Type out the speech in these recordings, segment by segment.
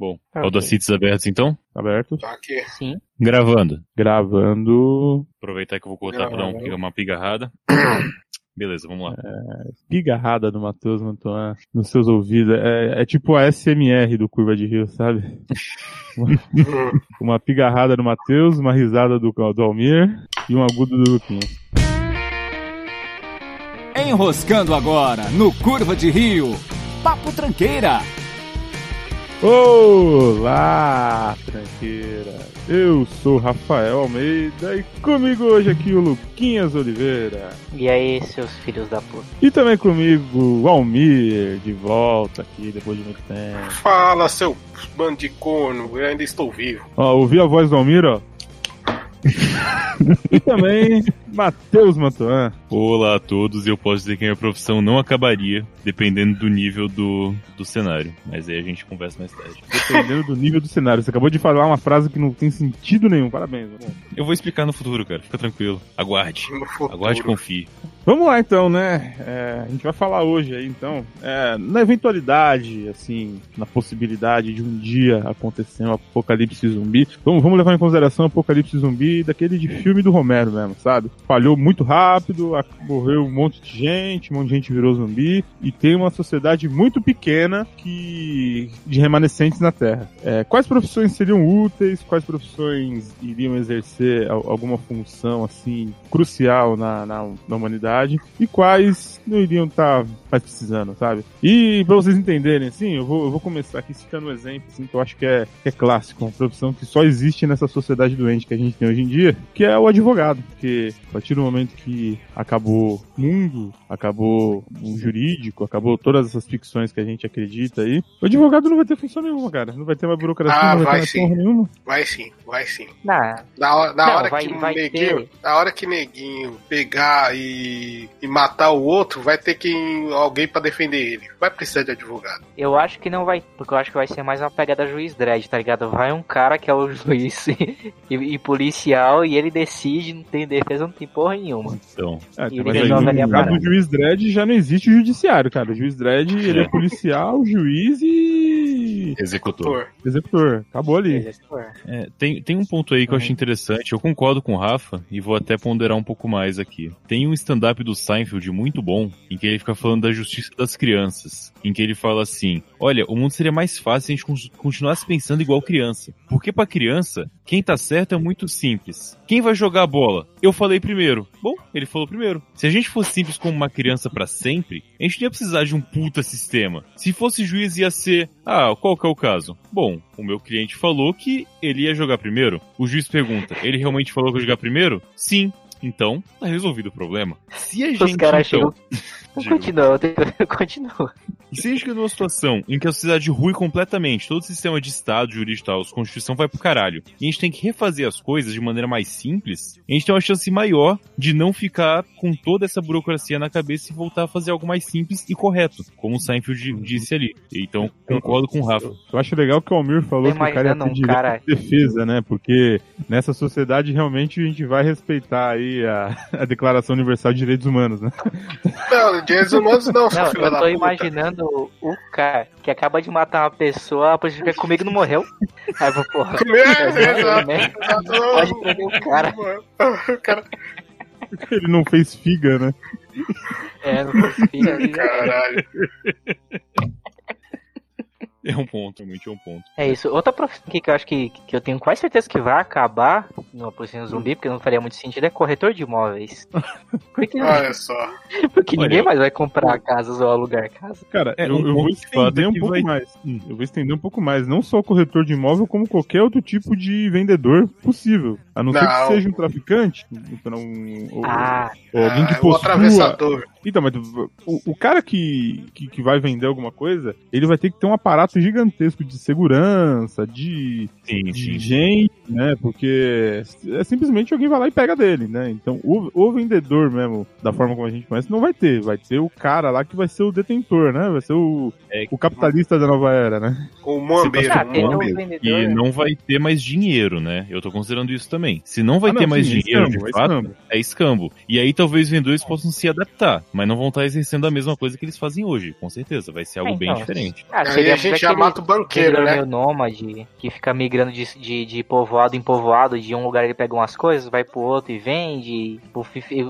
Bom, Tá Audacities abertos então? Aberto. Tá aqui. Sim. Gravando. Gravando. Aproveitar que eu vou cortar pra dar um- uma pigarrada. Beleza, vamos lá. Pigarrada do Matheus Mantuan nos seus ouvidos. É, é tipo a SMR do Curva de Rio, sabe? Uma, uma pigarrada do Matheus, uma risada do, do Almir e um agudo do Luquinhas. Enroscando agora no Curva de Rio. Papo Tranqueira. Olá, tranqueira! Eu sou Rafael Almeida e comigo hoje aqui o Luquinhas Oliveira. E aí, seus filhos da puta? E também comigo o Almir, de volta aqui depois de muito tempo. Fala, seu corno, eu ainda estou vivo. Ó, ouvi a voz do Almir, ó. e também Matheus Mantuan. Olá a todos, eu posso dizer que a minha profissão não acabaria, dependendo do nível do, do cenário. Mas aí a gente conversa mais tarde. Dependendo do nível do cenário. Você acabou de falar uma frase que não tem sentido nenhum. Parabéns. Bom, Eu vou explicar no futuro, cara. Fica tranquilo. Aguarde. Aguarde e confie. Vamos lá então, né? É, a gente vai falar hoje aí então, é, na eventualidade, assim, na possibilidade de um dia acontecer um apocalipse zumbi. Vamos, vamos levar em consideração o apocalipse zumbi daquele de filme do Romero mesmo, sabe? Falhou muito rápido, morreu um monte de gente, um monte de gente virou zumbi e tem uma sociedade muito pequena que de remanescentes na Terra. É, quais profissões seriam úteis? Quais profissões iriam exercer al- alguma função assim crucial na, na, na humanidade? E quais não iriam estar mais precisando, sabe? E pra vocês entenderem, assim, eu vou, eu vou começar aqui citando um exemplo assim, que eu acho que é, que é clássico, uma profissão que só existe nessa sociedade doente que a gente tem hoje em dia, que é o advogado. Porque a partir do momento que acabou o mundo, acabou o jurídico, acabou todas essas ficções que a gente acredita aí, o advogado não vai ter função nenhuma, cara. Não vai ter mais burocracia, Ah, não vai, vai ter mais sim. porra nenhuma. Vai sim, vai sim. Na hora, na Não, hora vai- que vai neguinho, ter. na hora que neguinho pegar e, e matar o outro, vai ter que alguém pra defender ele. Vai precisar de advogado. eu acho que não vai. Porque eu acho que vai ser mais uma pegada juiz dread, tá ligado? Vai um cara que é o juiz e, e policial e ele decide, não tem defesa, não tem porra nenhuma. Então, É, E mas ele no ali a parada. do juiz Dredd já não existe o judiciário, cara. O juiz Dredd, ele é policial, juiz e executor. Executor. Acabou ali. É, tem, tem um ponto aí que eu achei interessante. Eu concordo com o Rafa e vou até ponderar um pouco mais aqui. Tem um stand-up do Seinfeld muito bom, em que ele fica falando da justiça das crianças. Em que ele fala assim: Olha, o mundo seria mais fácil se a gente con- continuasse pensando igual criança. Porque pra criança, quem tá certo é muito simples. Quem vai jogar a bola? Eu falei primeiro. Bom, ele falou primeiro. Se a gente fosse simples como uma criança pra sempre, a gente não ia precisar de um puta sistema. Se fosse juiz, ia ser. Ah, qual que é o caso? Bom, o meu cliente falou que ele ia jogar primeiro. O juiz pergunta: ele realmente falou que ia jogar primeiro? Sim. Então, tá resolvido o problema. Se a Os gente. caras então, chegam. Continua, eu tenho que- continua. e se a gente fica numa situação em que a sociedade rui completamente, todo o sistema de Estado, jurídico e tal, a Constituição vai pro caralho, e a gente tem que refazer as coisas de maneira mais simples, a gente tem uma chance maior de não ficar com toda essa burocracia na cabeça e voltar a fazer algo mais simples e correto, como o Seinfeld disse ali. Então, concordo com o Rafa. Eu acho legal que o Almir falou que o cara ia ter um cara- de defesa, né? Porque nessa sociedade realmente a gente vai respeitar aí a, a Declaração Universal de Direitos Humanos, né? Não, direitos humanos não, Não, filho eu da tô puta. imaginando o cara que acaba de matar uma pessoa, polícia fica comigo não morreu. Aí eu vou, porra. É, exato, né? exato. Pode prender o cara. O cara. Ele não fez figa, né? É, não consigo. Caralho. É um ponto, realmente é um ponto. É isso. Outra profissão que eu acho que, que eu tenho quase certeza que vai acabar numa posição zumbi, porque não faria muito sentido, é corretor de imóveis. Porque, Olha só. porque Olha, ninguém eu- mais vai comprar casas ou alugar casas. Cara, É, eu, um eu vou estender um pouco vai- mais. Hum, Eu vou estender um pouco mais. Não só o corretor de imóvel, como qualquer outro tipo de vendedor possível. A não, ser Não. que seja um traficante, então, um- ou, Ah, ou alguém que Ah, o possua... atravessador. Então, mas o, o cara que, que, que vai vender alguma coisa, ele vai ter que ter um aparato gigantesco de segurança, de, Sim, de sim. gente, né? Porque é simplesmente alguém vai lá e pega dele, né? Então, o, o vendedor mesmo, da forma como a gente conhece, não vai ter. Vai ter o cara lá que vai ser o detentor, né? Vai ser o, É, o capitalista da nova era, né? Com o Moambeiro. vendedor. E né? não vai ter mais dinheiro, né? Eu tô considerando isso também. Se não vai Ah, ter mais sim, é dinheiro, escambo, de é fato, escambo. é escambo. E aí talvez os vendedores possam se adaptar, mas não vão estar exercendo a mesma coisa que eles fazem hoje, com certeza. Vai ser algo É, bem então. diferente. Ah, Aí seria a gente já aquele mata o banqueiro, é né? nômade, que fica migrando de, de, de povoado em povoado, de um lugar ele pega umas coisas, vai pro outro e vende. Tipo,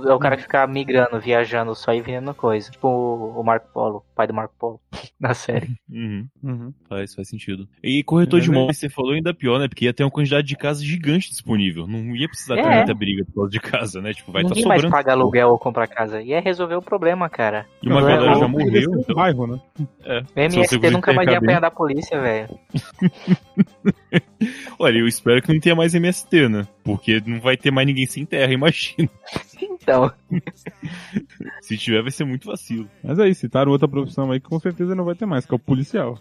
é o cara que fica migrando, viajando só e vendendo coisa. Tipo o o Marco Polo, pai do Marco Polo, na série. Uhum. Uhum. Faz, faz sentido. E corretor É, de né? imóveis, você falou ainda pior, né? Porque ia ter uma quantidade de casas gigante disponível. Não ia precisar ter É. muita briga por causa de casa, né? Tipo, vai estar Ninguém mais sobrando. paga aluguel ou compra casa. E é resolver o problema, cara. E uma Não é galera já morreu, então. bairro, né? É. MST nunca mais ia apanhar da polícia, velho. Olha, eu espero que não tenha mais MST, né? Porque não vai ter mais ninguém sem terra, imagina. Então, Se tiver, vai ser muito vacilo. Mas aí, citaram outra profissão aí que com certeza não vai ter mais, que é o policial.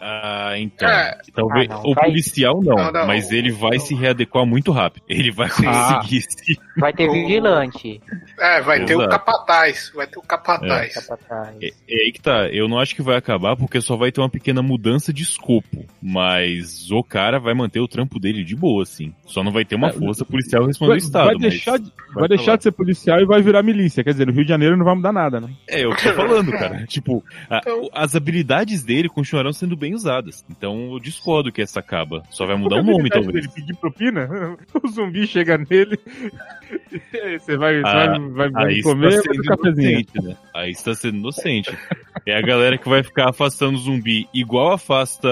Ah, então. É. Talvez. Ah, não, o vai- policial não, Não, não. mas ele vai se readequar muito rápido. Ele vai conseguir se. vai ter vigilante. É, vai ter o Exato. capataz. Vai ter o capataz. Capataz. É, é aí que tá. Eu não acho que vai acabar porque só vai ter uma pequena mudança de escopo. Mas o cara vai manter o trampo dele de boa, assim. Só não vai ter uma É, força policial respondendo Vai, ao Estado. vai deixar, de, vai vai deixar de ser policial e vai virar milícia. Quer dizer, no Rio de Janeiro não vai mudar nada, né? É, eu tô falando, cara. tipo, a- Então- as habilidades dele continuarão sendo bem usadas. Então eu discordo que essa acaba. Só vai mudar o nome, habilidade talvez. dele pedir propina? O zumbi chega nele. Você vai, Ah, vai, vai, Aí comer está sendo cafezinho? inocente, né? Aí está sendo inocente. É a galera que vai ficar afastando zumbi igual afasta.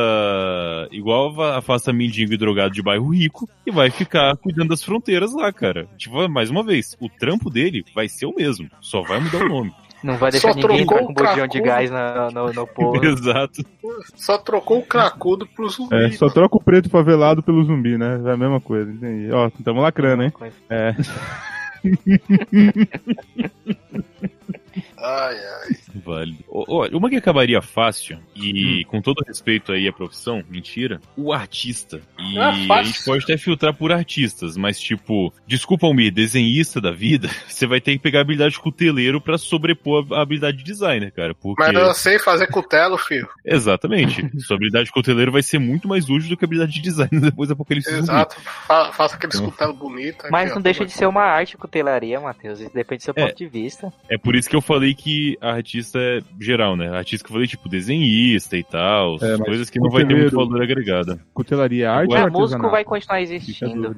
igual afasta mendigo e drogado de bairro rico e vai ficar cuidando das fronteiras lá, cara. Tipo, mais uma vez, o trampo dele vai ser o mesmo, só vai mudar o nome. Não vai deixar Só ninguém entrar com o botijão de gás na- no, no povo. Exato. Só trocou o cracudo pro zumbi. É, só troca o preto favelado pelo zumbi, né? É a mesma coisa. entendi. Ó, tamo lacrando, hein? É. Ai, ai. Ó, Olha, uma que acabaria fácil, e Hum. com todo respeito aí à profissão, mentira, o artista. E Ah, a gente pode até filtrar por artistas, mas tipo, desculpa Almir, desenhista da vida, você vai ter que pegar a habilidade de cuteleiro pra sobrepor a habilidade de designer, cara. Porque. Mas eu sei fazer cutelo, filho. Exatamente. Sua habilidade de cuteleiro vai ser muito mais útil do que a habilidade de designer depois da Apocalipse. Exato. Fa faça aqueles Então. cutelo bonito. Mas aqui, não ó. deixa de ser uma arte cutelaria, Matheus. Isso depende do seu É. ponto de vista. É por isso que eu falei que a artista é geral, né? A artista que eu falei, tipo, desenhista e tal, É, coisas que não vai ter muito valor agregado. Cutelaria, arte Ué, ou É, músico vai continuar existindo.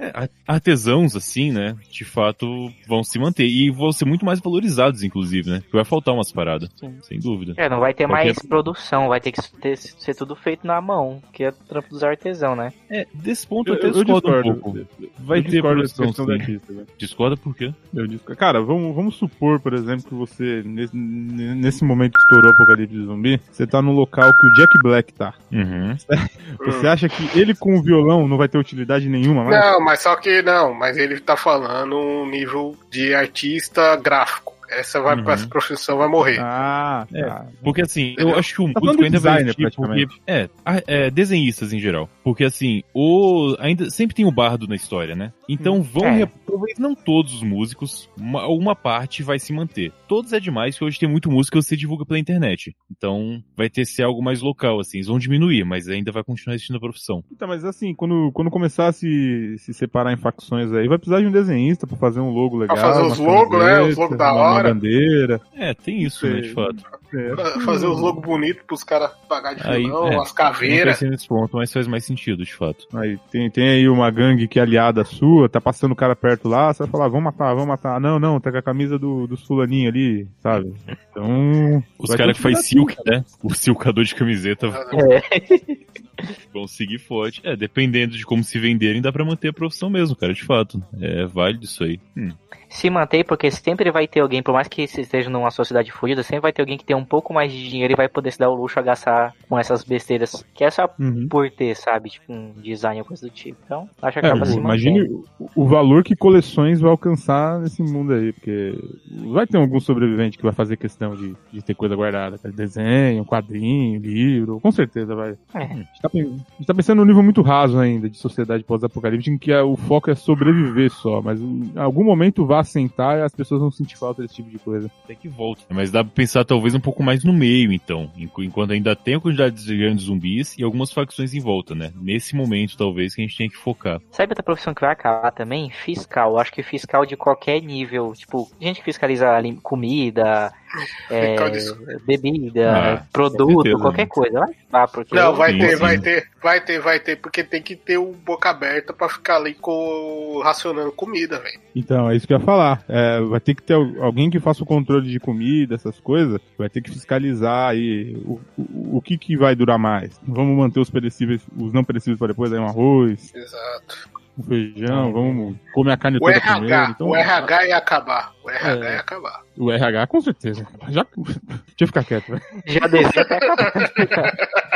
É, artesãos, assim, né, de fato, vão se manter. E vão ser muito mais valorizados, inclusive, né? Porque vai faltar umas paradas, Sim. sem dúvida. É, não vai ter Qualquer- mais produção, vai ter que ter- ser tudo feito na mão, que é trampo dos artesãos, né? É, desse ponto Eu, eu até eu discordo, discordo. um pouco. Vai Eu ter produção, sim. artista, velho. Discorda por quê? Eu discordo. Cara, vamos, vamos supor, por exemplo, que você, nesse, nesse momento que estourou o Apocalipse Zumbi, você tá no local que o Jack Black tá. Uhum. Você acha que ele com o violão não vai ter utilidade nenhuma mais? Não, mas só que não, mas ele tá falando um nível de artista gráfico. Essa vai Uhum. pra essa profissão vai morrer. Ah, É. tá. Porque assim, eu acho que o Tá músico ainda vai existir porque, é, é, desenhistas em geral. Porque assim, o ainda sempre tem o bardo na história, né? Então vão, É. talvez não todos os músicos, uma, uma parte vai se manter. Todos é demais, que hoje tem muito música que você divulga pela internet. Então vai ter que ser algo mais local, assim, eles vão diminuir, mas ainda vai continuar existindo a profissão. Então, mas assim, quando, quando começar a se, se separar em facções aí, vai precisar de um desenhista pra fazer um logo legal. fazer os logos, né? Os logos da uma bandeira. É, tem isso, né, de Sei. fato. É. Fazer os logos bonitos pros caras pagar de vilão, é, as Não caveiras. pensei nesse ponto, mas faz mais sentido, de fato. Aí tem, tem aí uma gangue que é aliada sua, tá passando o cara perto lá, você vai falar, vamos matar, vamos matar. Não, não, tá com a camisa do, do fulaninho ali, sabe? Então. Os caras que faz silk, né? O silcador de camiseta É. vão seguir forte. É, dependendo de como se venderem, dá pra manter a profissão mesmo, cara, de fato. É válido isso aí. Hum. Se mantém, porque sempre vai ter alguém, por mais que você esteja numa sociedade fodida, sempre vai ter alguém que tem um pouco mais de dinheiro e vai poder se dar o luxo a gastar com essas besteiras. Que é só Uhum. por ter, sabe? Tipo, um design ou coisa do tipo. Então, acho que É, acaba se imagine mantendo. o, o valor que coleções vai alcançar nesse mundo aí, porque vai ter algum sobrevivente que vai fazer questão de, de ter coisa guardada, desenho, quadrinho, livro, com certeza vai. É. A gente, tá, pen- a gente tá pensando num nível muito raso ainda de sociedade pós-apocalíptica, em que o foco é sobreviver só, mas em algum momento vai assentar e as pessoas vão sentir falta desse tipo de coisa. Até que volta. Mas dá pra pensar talvez um pouco mais no meio, então. Enqu- Enquanto ainda tem a quantidade de grandes zumbis e algumas facções em volta, né? Nesse momento, talvez, que a gente tem que focar. Sabe outra profissão que vai acabar também? Fiscal. Acho que fiscal de qualquer nível. Tipo, gente que fiscaliza ali comida, é, bebida, Ah, com produto, certeza, qualquer né? coisa. Vai, porque Não, vai ter, vai ter, vai ter, vai ter, porque tem que ter o boca aberta pra ficar ali com, racionando comida, velho. Então, é isso que eu ia falar. É, vai ter que ter al- alguém que faça o controle de comida, essas coisas. Vai ter que fiscalizar aí o, o, o que, que vai durar mais. Vamos manter os perecíveis, os não perecíveis para depois, aí um arroz, Exato. Um feijão, vamos comer a carne O toda RH, primeiro. Então, o RH ia acabar. O RH É. ia acabar. o RH, com certeza. Já, deixa eu ficar quieto, velho. já desceu até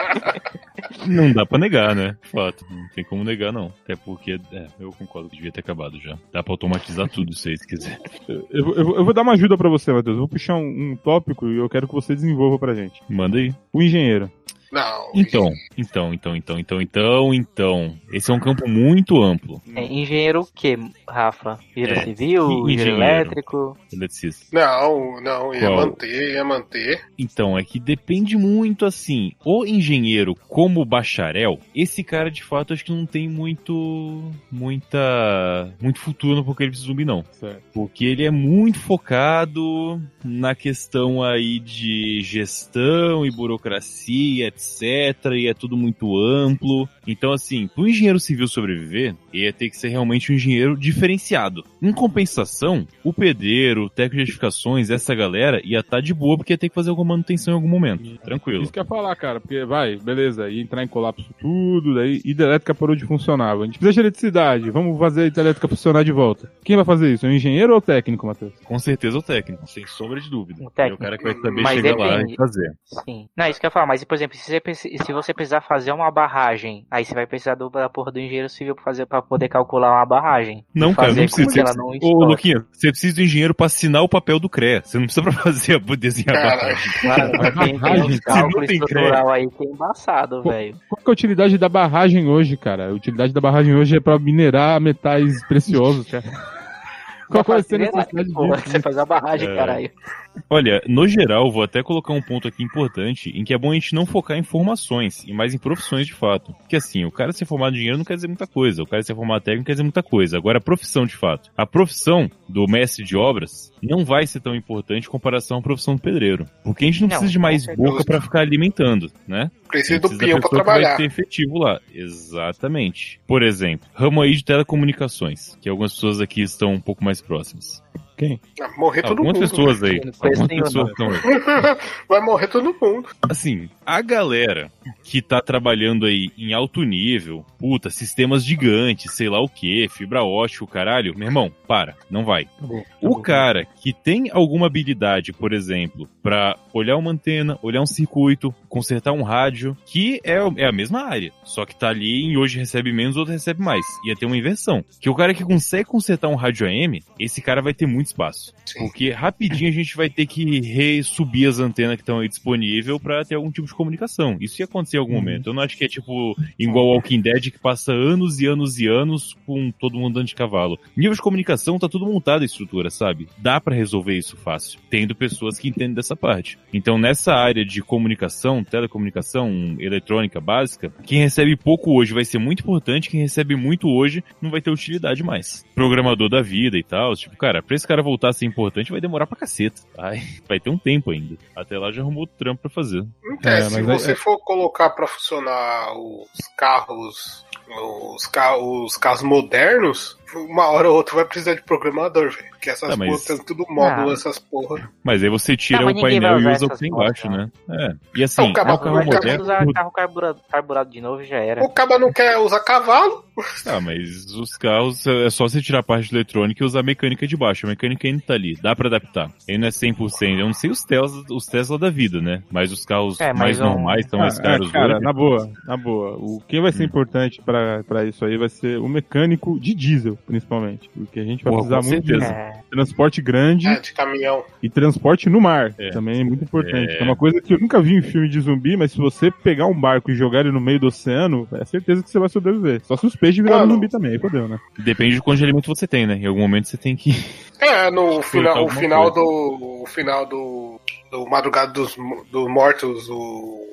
Não dá pra negar, né? Fato. Não tem como negar, não. Até porque, é, eu concordo que devia ter acabado já. Dá pra automatizar tudo se quiser. Eu, eu- eu- eu vou dar uma ajuda pra você, Matheus. Eu vou puxar um, um tópico e eu quero que você desenvolva pra gente. Manda aí. O engenheiro. Não. Então, então, então, então, então, então, então. Esse é um campo muito amplo. É, engenheiro o que, Rafa? Engenheiro É, civil, engenheiro. engenheiro elétrico? Eletricista. Não, não, ia Qual? manter, ia manter. Então, é que depende muito assim. O engenheiro, como bacharel, esse cara de fato acho que não tem muito. muita. muito futuro no Apocalipse Zumbi, não. Certo. Porque ele é muito focado na questão aí de gestão e burocracia, etc. E é tudo muito amplo. Então, assim, para o engenheiro civil sobreviver, ia ter que ser realmente um engenheiro diferenciado. Em compensação, o pedreiro, o técnico de edificações, essa galera ia estar de boa porque ia ter que fazer alguma manutenção em algum momento. Tranquilo. Isso que eu ia falar, cara, porque vai, beleza, ia entrar em colapso tudo, daí hidrelétrica parou de funcionar. A gente precisa de eletricidade, vamos fazer a hidrelétrica funcionar de volta. Quem vai fazer isso? É o engenheiro ou o técnico, Matheus? Com certeza o técnico, sem sombra de dúvida. O técnico. É o cara que vai saber Mas chegar lá depende. e fazer. Sim. Não, isso que eu ia falar, mas por exemplo, se você, preci- se você precisar fazer uma barragem, aí você vai precisar do, da porra do engenheiro civil pra, fazer, pra poder calcular uma barragem. Não, cara, fazer não com precisa. que Você não Ô. Luquinha, você precisa do engenheiro pra assinar o papel do CREA. Você não precisa pra fazer, a desenhar a barragem. Claro, tem, tem se não cálculos tem estrutural aí que é embaçado, velho. Qual que é a utilidade da barragem hoje, cara? A utilidade da barragem hoje é pra minerar metais preciosos, cara. Qual vai ser a necessidade Porra, disso? Você faz a barragem, É. caralho. Olha, no geral, vou até colocar um ponto aqui importante em que é bom a gente não focar em formações e mais em profissões de fato. Porque assim, o cara ser formado em engenheiro não quer dizer muita coisa, o cara ser formado técnico não quer dizer muita coisa. Agora, a profissão de fato. A profissão do mestre de obras não vai ser tão importante em comparação à profissão do pedreiro. Porque a gente não, Não, precisa de mais boca pra ficar alimentando, né? Precisa do Precisa da peão pra pessoa que vai trabalhar. ser efetivo lá. Exatamente. Por exemplo, ramo aí de telecomunicações, que algumas pessoas aqui estão um pouco mais próximas. Quem? Morrer todo Algumas mundo. pessoas aí. Eu não conheço Algumas pessoas estão aí. Vai morrer todo mundo. Assim, a galera que tá trabalhando aí em alto nível, puta, sistemas gigantes, sei lá o que, fibra ótica, caralho, meu irmão, para, não vai. O cara que tem alguma habilidade, por exemplo, pra olhar uma antena, olhar um circuito, consertar um rádio, que é, é a mesma área, só que tá ali e hoje recebe menos, outro recebe mais. Ia ter uma inversão. Que o cara que consegue consertar um rádio AM, esse cara vai ter muito espaço. Sim. Porque rapidinho a gente vai ter que resubir as antenas que estão aí disponíveis pra ter algum tipo de comunicação. Isso ia acontecer em algum Uhum. momento. Eu não acho que é tipo igual Walking Dead que passa anos e anos e anos com todo mundo andando de cavalo. Nível de comunicação tá tudo montado a estrutura, sabe? Dá pra resolver isso fácil, tendo pessoas que entendem dessa parte. Então nessa área de comunicação, telecomunicação, eletrônica básica, quem recebe pouco hoje vai ser muito importante, quem recebe muito hoje não vai ter utilidade mais. Programador da vida e tal, tipo, cara, pra esse cara voltar a ser importante vai demorar pra caceta. Vai, vai ter um tempo ainda. Até lá já arrumou outro trampo pra fazer. Então, É, se mas você é- for colocar pra funcionar os carros, os, ca os carros modernos, uma hora ou outra vai precisar de programador, velho. Porque essas Tá, mas- porra tudo módulo, Ah. essas porra. Mas aí você tira Não, mas o painel e usa o que tem embaixo, né? É. E assim, Não, cara, é um carro moderno. usar carro carburado, carburado de novo e já era. O cara não quer usar cavalo. Ah, mas os carros é só você tirar a parte eletrônica e usar a mecânica de baixo. A mecânica ainda tá ali, dá pra adaptar. Ele não é 100%. Eu não sei os Tesla, os Tesla da vida, né? Mas os carros É, mas mais um- normais estão mais Ah, caros é, cara, hoje. na boa, na boa. O que vai ser Hum. importante pra, pra isso aí vai ser o mecânico de diesel, principalmente. Porque a gente vai precisar muito de certeza. É, transporte grande É, de caminhão. e transporte no mar. É. Também é muito importante. É. É. uma coisa que eu nunca vi em filme de zumbi, mas se você pegar um barco e jogar ele no meio do oceano, é certeza que você vai sobreviver. Só se os peixes virarem Mano. zumbi também, aí fodeu, né? Depende do de alimento você tem, né? Em algum momento você tem que. É, no final, o final coisa. do. O final do. do Madrugada dos, dos Mortos, o,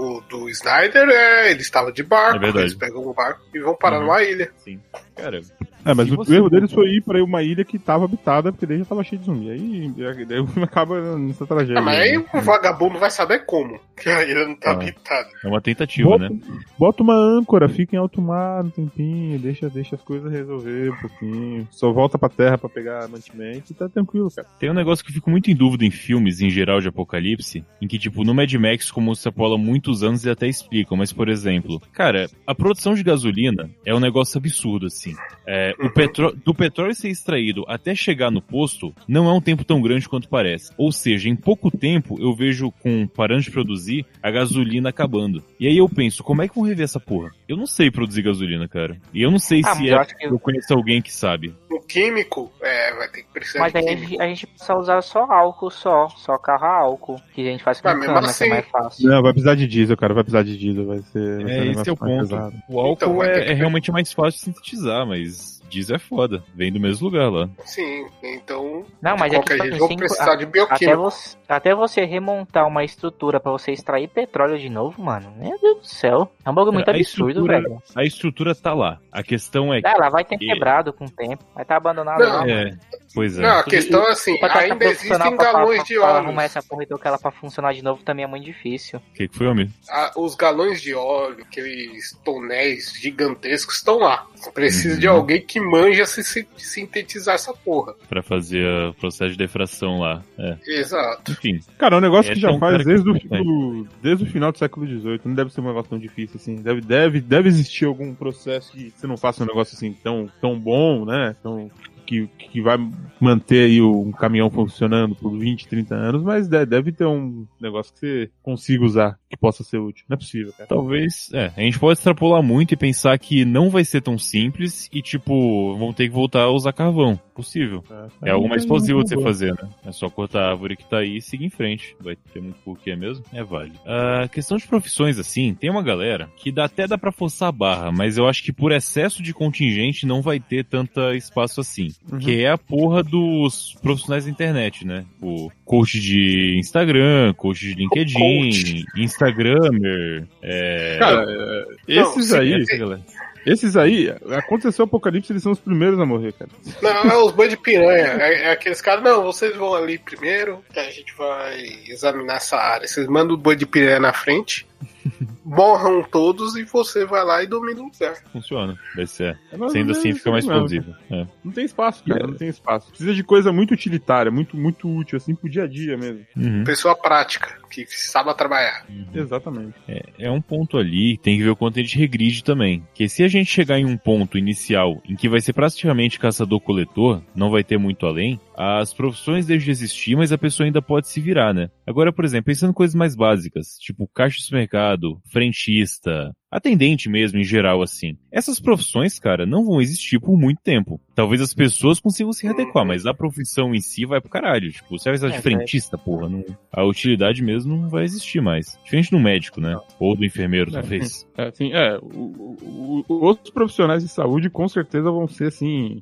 o do Snyder, é, ele estava de barco, É eles pegam um barco e vão parar Uhum. numa ilha. Sim. Cara, É, mas o erro deles foi ir pra uma ilha que tava habitada, porque daí já tava cheio de zumbi. Aí, daí o filme acaba nessa tragédia. Ah, mas aí né? o vagabundo vai saber como, que a ilha não tá Ah. habitada. é uma tentativa, Bota, né? bota uma âncora, fica em alto mar um tempinho, deixa, deixa as coisas resolver um pouquinho. Só volta pra terra pra pegar mantimento e tá tranquilo, cara. Tem um negócio que eu fico muito em dúvida em filmes, em geral, de apocalipse, em que, tipo, no Mad Max, como se apola muitos anos, eles até explicam, mas, por exemplo, cara, a produção de gasolina é um negócio absurdo, assim. É, o petró do petróleo ser extraído até chegar no posto, não é um tempo tão grande quanto parece. Ou seja, em pouco tempo, eu vejo, com parando de produzir, a gasolina acabando. E aí eu penso, como é que vão rever essa porra? Eu não sei produzir gasolina, cara. E eu não sei Ah, se é, eu que- eu conheço alguém que sabe. Químico, é, vai ter que precisar Mas de aí a químico. gente, a gente precisa usar só álcool, só. Só carro a álcool. Que a gente faz com mesmo cana, que assim- é mais fácil. Não, vai precisar de diesel, cara. Vai precisar de diesel. Vai ser. vai ser É, esse negócio é o ponto. pesado. O álcool Então, é, que- é realmente mais fácil de sintetizar, mas diesel é foda. Vem do mesmo lugar lá. Sim, então, Não, mas é que tipo, jeito, assim, precisar de até você, até você remontar uma estrutura pra você extrair petróleo de novo, mano. Meu Deus do céu. É um bagulho muito A absurdo, estrutura- velho. A estrutura tá lá. A questão é Ah, Ela vai ter quebrado com o tempo. Vai estar abandonado Não, lá. É, pois é. Não, a questão é assim, ainda existem galões pra- de pra arrumar óleo. essa porra e tocar ela pra funcionar de novo também é muito difícil. O que, que foi, homem? Ah, Os galões de óleo, aqueles tonéis gigantescos estão lá. Precisa Uhum. de alguém que manja se se- sintetizar essa porra. Pra fazer o processo de defração lá. É. Exato. Enfim, Cara, é um negócio É, que já faz cara que- desde o, é. do- desde o final do século XVIII. Não deve ser um negócio tão difícil assim. Deve, deve, deve existir algum processo que você não faça um negócio assim tão, tão bom, né? Tão, que, que vai manter aí um caminhão funcionando por 20, 30 anos, mas de- deve ter um negócio que você consiga usar, possa ser útil. Não é possível, cara. talvez. É, a gente pode extrapolar muito e pensar que não vai ser tão simples e, tipo, vão ter que voltar a usar carvão. Possível. É algo mais plausível de você fazer, né? É só cortar a árvore que tá aí e seguir em frente. Vai ter muito porquê mesmo? É válido. A questão de profissões, assim, tem uma galera que dá, até dá pra forçar a barra, mas eu acho que por excesso de contingente não vai ter tanta espaço assim. Uhum. Que é a porra dos profissionais da internet, né? O coach de Instagram, coach de LinkedIn, Instagrammer, é... Cara, é, esses sim, aí, essa galera. esses aí, aconteceu o apocalipse, eles são os primeiros a morrer, cara. Não, é os boi de piranha. É, é aqueles caras, não, vocês vão ali primeiro, que a gente vai examinar essa área. Vocês mandam o boi de piranha na frente, morram todos e você vai lá e domina o lugar. Funciona, vai ser. Mas Sendo é assim, fica mais plausível. É. Não tem espaço, cara, não tem espaço. Precisa de coisa muito utilitária, muito, muito útil, assim, pro dia a dia mesmo. Uhum. Pessoa prática, que sabe trabalhar. Exatamente. É, é um ponto ali, tem que ver o quanto a gente regride também. Que se a gente chegar em um ponto inicial em que vai ser praticamente caçador-coletor, não vai ter muito além, as profissões deixam de existir, mas a pessoa ainda pode se virar, né? Agora, por exemplo, pensando em coisas mais básicas, tipo caixa de supermercado, frentista, atendente mesmo, em geral, assim. Essas profissões, cara, não vão existir por muito tempo. Talvez as pessoas consigam se readequar, mas a profissão em si vai pro caralho. Tipo, você vai precisar de É, frentista, porra. Não, a utilidade mesmo não vai existir mais. Diferente do médico, né? Ou do enfermeiro, É, talvez. É, assim, é, o- o- o- outros profissionais de saúde com certeza vão ser, assim,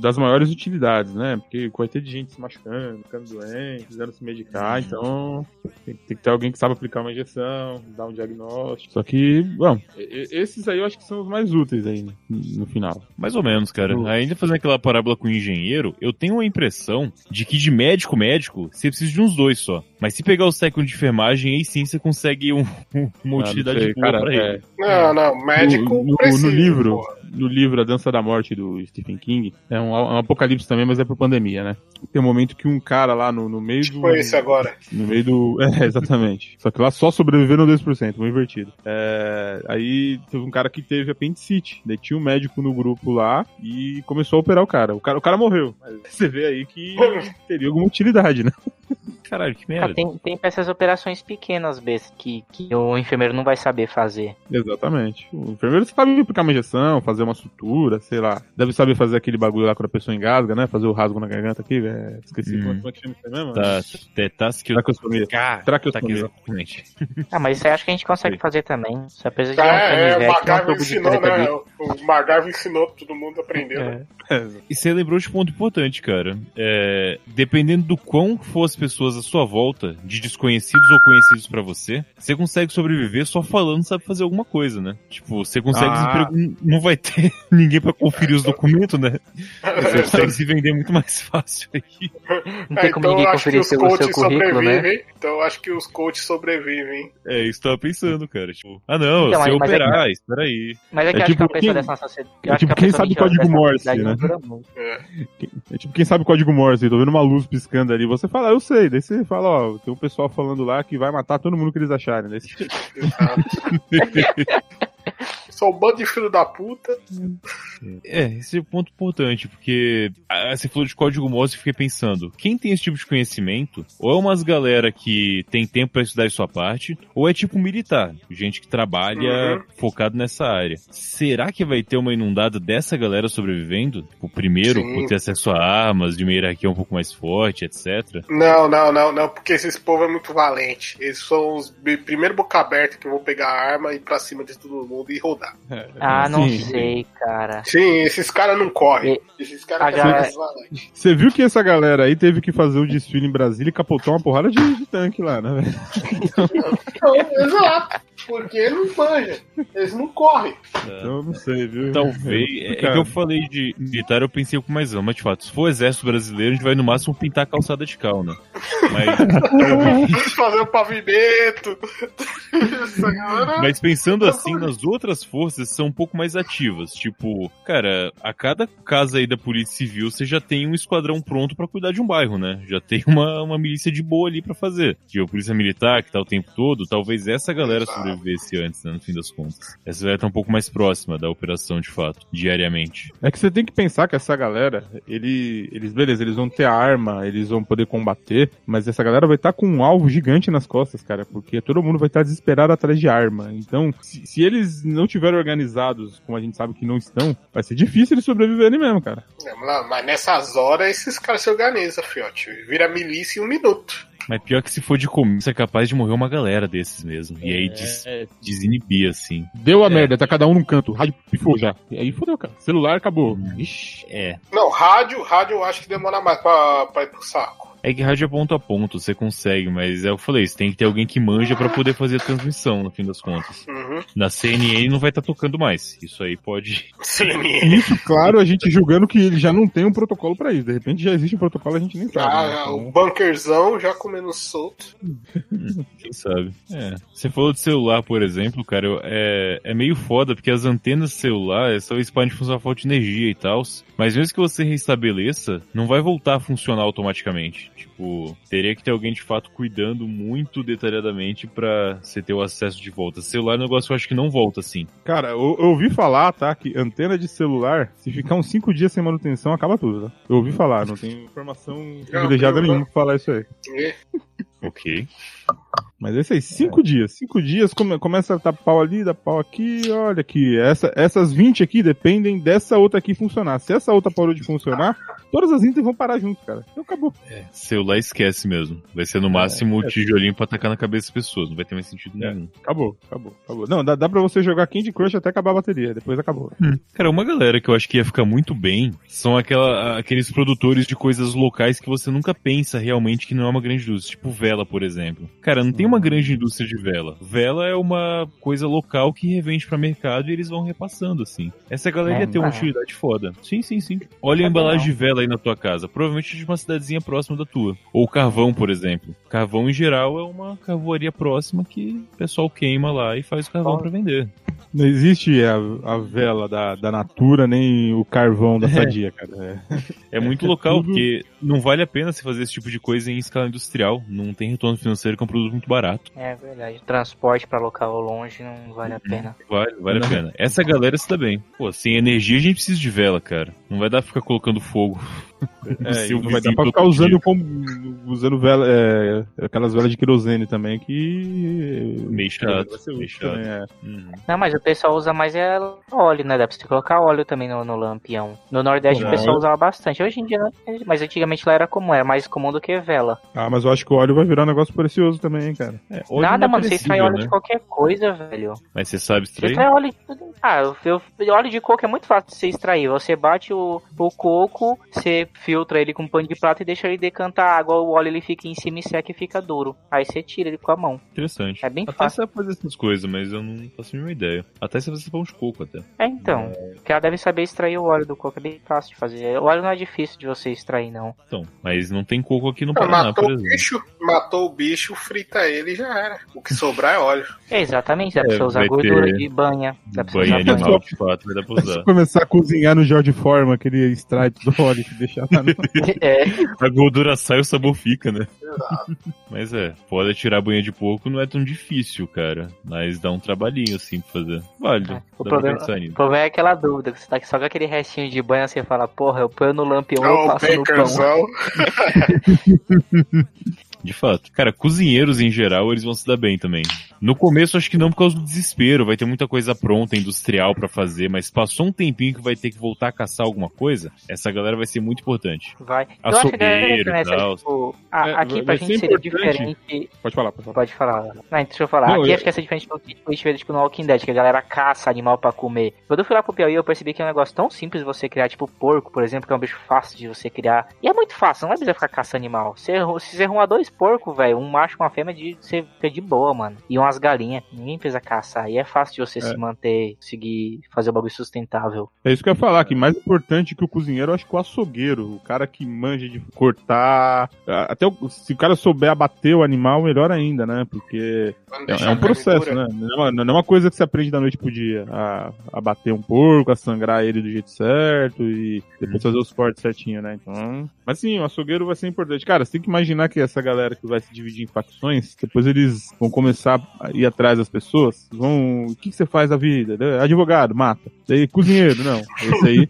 das maiores utilidades, né? Porque vai ter de gente se machucando, ficando doente, precisando se medicar, então tem, tem que ter alguém que sabe aplicar uma injeção, dar um diagnóstico. Só que, bom, e- esses aí eu acho que são os mais úteis aí, no final. Mais ou menos, cara. Ainda fazendo aquela parábola com o engenheiro, eu tenho a impressão de que de médico médico, você precisa de uns dois só. Mas se pegar o técnico de enfermagem, aí sim você consegue um- uma Ah, utilidade não sei, boa cara, pra é, ele. Não, não, médico no, no- precisa. no livro, pô. No livro A Dança da Morte do Stephen King, é um, é um apocalipse também, mas é por pandemia, né? Tem um momento que um cara lá no, no meio do. Tipo esse agora. No meio do. É, exatamente. Só que lá só sobreviveram 2%, foi invertido. É, aí teve um cara que teve apendicite. Daí tinha um médico no grupo lá e começou a operar o cara. O cara, o cara morreu. Mas você vê aí que teria alguma utilidade, né? Caralho, que merda. tem, tem pra essas operações pequenas, bestas, que, que o enfermeiro não vai saber fazer. Exatamente. O enfermeiro sabe aplicar uma injeção, fazer uma sutura, sei lá. Deve saber fazer aquele bagulho lá quando a pessoa engasga, né? Fazer o rasgo na garganta aqui, é... esqueci Hum. como é que chama isso aí mesmo. Tá, tetasque... Traqueostomia. Tá, Traqueostomia. exatamente. Ah, mas isso aí acho que a gente consegue fazer também. Só precisa de um É, é, o ensinou, né? O, Margarvo ensinou, todo mundo aprendeu. né? É. E você lembrou de um ponto importante, cara. É, dependendo do quão for as pessoas à sua volta, de desconhecidos ou conhecidos pra você, você consegue sobreviver só falando sabe fazer alguma coisa, né? Tipo, você consegue Ah. desemprego, não vai ter ninguém pra conferir os documentos, né? Você consegue se vender muito mais fácil aqui. Não tem É, como então ninguém eu acho que conferir os seu, o seu coaches currículo, né? sobrevivem. Então eu acho que os coaches sobrevivem. É, isso que eu tava pensando, cara. Tipo, ah não, Então, se eu é que- operar, espera aí. Mas é que É eu acho tipo que a pessoa quem- dessa sociedade. é tipo quem sabe código Morse, né? É tipo quem sabe o código Morse, tô vendo uma luz piscando ali, você fala, "Ah, eu sei, daí você fala, ó, tem um pessoal falando lá que vai matar todo mundo que eles acharem. Você... Sou um bando de filho da puta. É, esse é o ponto importante, porque ah, você falou de código Morse e fiquei pensando, quem tem esse tipo de conhecimento, ou é umas galera que tem tempo pra estudar sua parte, ou é tipo militar, gente que trabalha Uhum. focado nessa área. Será que vai ter uma inundada dessa galera sobrevivendo? O primeiro, Sim. por ter acesso a armas, de uma hierarquia um pouco mais forte, etc. Não, não, não, não, porque esses povo é muito valente. Eles são os primeiro boca aberta que vão pegar a arma e ir pra cima de todo mundo e rodar. Ah, não Sim. sei, cara. Sim, esses caras não correm. Esses caras galera-. Você viu que essa galera aí teve que fazer o desfile em Brasília e capotou uma porrada de, de tanque lá, né? Não, exato. Porque eles não manjam. Eles não correm. Então eu não sei, viu? Talvez. É, é que eu falei de militar, eu pensei com mais ama, mas de fato, se for exército brasileiro, a gente vai no máximo pintar a calçada de cal, né? Mas, Fazer o pavimento. Mas pensando assim, nas outras forças são um pouco mais ativas. Tipo, cara, a cada casa aí da Polícia Civil, você já tem um esquadrão pronto pra cuidar de um bairro, né? Já tem uma, uma milícia de boa ali pra fazer. Tipo, a Polícia Militar, que tá o tempo todo, talvez essa galera Exato. Sobrevivesse antes, né? No fim das contas. Essa galera tá um pouco mais próxima da operação, de fato, diariamente. É que você tem que pensar que essa galera, ele, eles, beleza, eles vão ter arma, eles vão poder combater, mas essa galera vai estar com um alvo gigante nas costas, cara, porque todo mundo vai estar desesperado atrás de arma. Então, se, se eles não tiverem organizados, como a gente sabe que não estão, vai ser difícil eles sobreviverem mesmo, cara. Vamos lá, Mas nessas horas esses caras se organizam, fiote. Vira milícia em um minuto. Mas pior que se for de começo, é capaz de morrer uma galera desses mesmo. E aí des- desinibir, assim. Deu a É. merda, tá cada um num canto, o rádio pifou já. E aí fodeu, cara. Celular acabou. Ixi. É. Não, rádio, rádio eu acho que demora mais pra, pra ir pro saco. É que rádio é ponto a ponto, você consegue, mas é o que eu falei, você tem que ter alguém que manja pra poder fazer a transmissão, no fim das contas. Uhum. Na CNN não vai estar tocando mais. Isso aí pode. CNN. Isso, claro, a gente julgando que ele já não tem um protocolo pra isso. De repente já existe um protocolo, a gente nem sabe. né? Ah, o Então, bunkerzão já comendo solto. Quem sabe? É. Você falou de celular, por exemplo, cara, eu- é, é meio foda, porque as antenas do celular só eles podem funcionar falta de energia e tal. Mas mesmo que você restabeleça, não vai voltar a funcionar automaticamente. Tipo, teria que ter alguém de fato cuidando muito detalhadamente pra você ter o acesso de volta. Celular é um negócio que eu acho que não volta assim. Cara, eu, eu ouvi falar, tá, que antena de celular, se ficar uns 5 dias sem manutenção, acaba tudo, tá? Eu ouvi falar, não tenho informação privilegiada nenhuma pra falar isso aí. E- Ok. Mas é isso aí, 5 dias. 5 dias, come- começa a dar pau ali, dá pau aqui, olha aqui. Essa, essas 20 aqui dependem dessa outra aqui funcionar. Se essa outra parou de funcionar, todas as inters vão parar junto, cara. Então acabou. Celular esquece mesmo. Vai ser no máximo o tijolinho pra atacar na cabeça das pessoas. Não vai ter mais sentido nenhum. Acabou, acabou, acabou. Não, dá, dá pra você jogar Candy Crush até acabar a bateria, depois acabou. Cara, uma galera que eu acho que ia ficar muito bem são aquela, aqueles produtores de coisas locais que você nunca pensa realmente que não é uma grande indústria. Tipo vela, por exemplo. Cara, não tem uma grande indústria de vela. Vela é uma coisa local que revende pra mercado e eles vão repassando, assim. Essa galera É, ia ter uma ah. utilidade foda. Sim, sim, sim. Olha a embalagem de vela aí na tua casa. Provavelmente de uma cidadezinha próxima da tua. Ou carvão, por exemplo. Carvão, em geral, é uma carvoaria próxima que o pessoal queima lá e faz o carvão pra vender. Não existe a, a vela da, da Natura nem o carvão da Sadia, cara. É. É muito local, tudo- porque não vale a pena você fazer esse tipo de coisa em escala industrial. Não tem retorno financeiro, que é um produto muito barato. É verdade. Transporte pra local longe não vale a pena. Vale, vale a pena. Essa galera se dá bem. Pô, sem energia a gente precisa de vela, cara. Não vai dar pra ficar colocando fogo. É, não vai dar pra ficar usando, como, usando vela, é, aquelas velas de querosene também, que. Meio chato. Meio chato. também, é. Uhum. Não, mas o pessoal usa mais é óleo, né? Dá pra você colocar óleo também no, no lampião. No Nordeste Não, o pessoal usava bastante. Hoje em dia não, mas antigamente lá era comum, era mais comum do que vela. Ah, mas eu acho que o óleo vai virar um negócio precioso também, hein, cara. É, óleo Nada, é mano, você extrai óleo né? de qualquer coisa, velho. Mas você sabe Você extrair? extrai óleo de tudo. Ah, eu, eu- óleo de coco é muito fácil de você extrair. Você bate o, o coco, você filtra ele com pano de prata e deixa ele decantar a água, o óleo ele fica em cima e seca e fica duro. Aí você tira ele com a mão. Interessante. É bem até fácil. sabe fazer essas coisas, mas eu não faço a mínima ideia. Até se você pão de coco até. É, então. Porque ela deve saber extrair o óleo do coco. É bem fácil de fazer. O óleo não é difícil de você extrair, não. Então, mas não tem coco aqui no Ah, Paraná, matou por o exemplo. bicho, matou o bicho, frita ele e já era. O que sobrar é óleo. É, exatamente. Dá pra É, você usar gordura ter de banha. Dá pra você Banho usar banha. animal, de fato, vai dar pra É usar. começar a cozinhar no George Forma, aquele extrai todo o óleo que no... É. A gordura sai, o sabor fica, né? Mas é, pode tirar a banha de porco não é tão difícil, cara. Mas dá um trabalhinho assim pra fazer. Válido. É, O problema, o problema é aquela dúvida, que você tá só com aquele restinho de banha, você fala, porra, eu ponho no lampião ou eu passo no pão. De fato. Cara, cozinheiros em geral, eles vão se dar bem também. No começo, acho que não por causa do desespero. Vai ter muita coisa pronta, industrial pra fazer, mas passou um tempinho que vai ter que voltar a caçar alguma coisa, essa galera vai ser muito importante. Vai. Eu acho que a galera começa, tal. tipo, a- É, aqui pra gente ser diferente. Pode falar, pode falar. Pode falar. Não, deixa eu falar. Não, aqui eu- acho que essa diferente do que a gente vê tipo, no Walking Dead, que a galera caça animal pra comer. Quando eu fui lá pro Piauí, eu percebi que é um negócio tão simples você criar, tipo porco, por exemplo, que é um bicho fácil de você criar. E é muito fácil, não vai precisar ficar caçando animal. Você, se você arrumar dois porcos, velho, um macho e uma fêmea, de, você fica de boa, mano. E umas galinhas, ninguém precisa caçar. E é fácil de você se manter, conseguir fazer o bagulho sustentável. É isso que eu ia falar, que mais importante que o cozinheiro, eu acho que o açougueiro, o cara que manja de cortar, até o- se o cara souber abater o animal, melhor ainda, né? Porque é, é um processo, né? Não é, uma, não é uma coisa que você aprende da noite pro dia, a, a bater um porco, a sangrar ele do jeito certo e depois fazer os cortes certinho, né? Então, mas sim, o açougueiro vai ser importante. Cara, você tem que imaginar que essa galera que vai se dividir em facções, depois eles vão começar a ir atrás das pessoas, vão, o que, que você faz da vida? Advogado, mata. Daí, cozinheiro, não. Esse aí,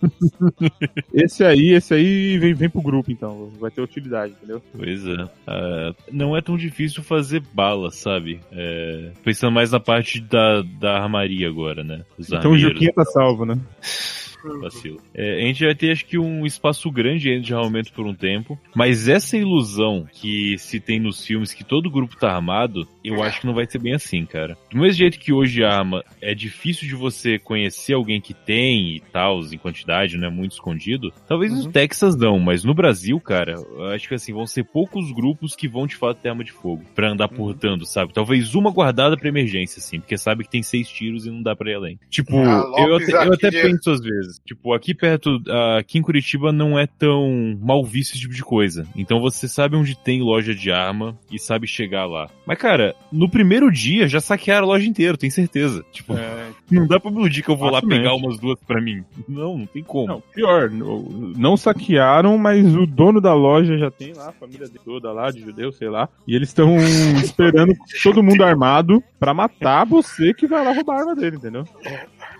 esse aí, esse aí vem, vem pro grupo, então, vai ter utilidade, entendeu? Pois é. Ah, não é tão difícil fazer bala, sabe? É, pensando mais na parte da, da armaria agora, né? Os Então o. Juquinha tá salvo, né? Vacilo. É, a gente vai ter, acho que, um espaço grande ainda de armamento por um tempo. Mas essa ilusão que se tem nos filmes que todo grupo tá armado, eu acho que não vai ser bem assim, cara. Do mesmo jeito que hoje arma é difícil de você conhecer alguém que tem e tal, em quantidade, não é muito escondido. Talvez no Texas não, mas no Brasil, cara, eu acho que assim, vão ser poucos grupos que vão de fato ter arma de fogo. Pra andar portando, sabe? Talvez uma guardada pra emergência, assim, porque sabe que tem seis tiros e não dá pra ir além. Tipo, Ah, eu, até, eu até penso às vezes. Tipo, aqui perto, ah, aqui em Curitiba não é tão mal visto esse tipo de coisa. Então você sabe onde tem loja de arma e sabe chegar lá. Mas, cara, no primeiro dia já saquearam a loja inteira, tenho certeza. Tipo, É, não dá pra me iludir que eu vou lá pegar umas duas pra mim. Não, não tem como. Não, pior, não saquearam, mas o dono da loja já tem lá, a família toda lá, de judeu, sei lá, e eles estão esperando todo mundo armado pra matar você que vai lá roubar a arma dele, entendeu?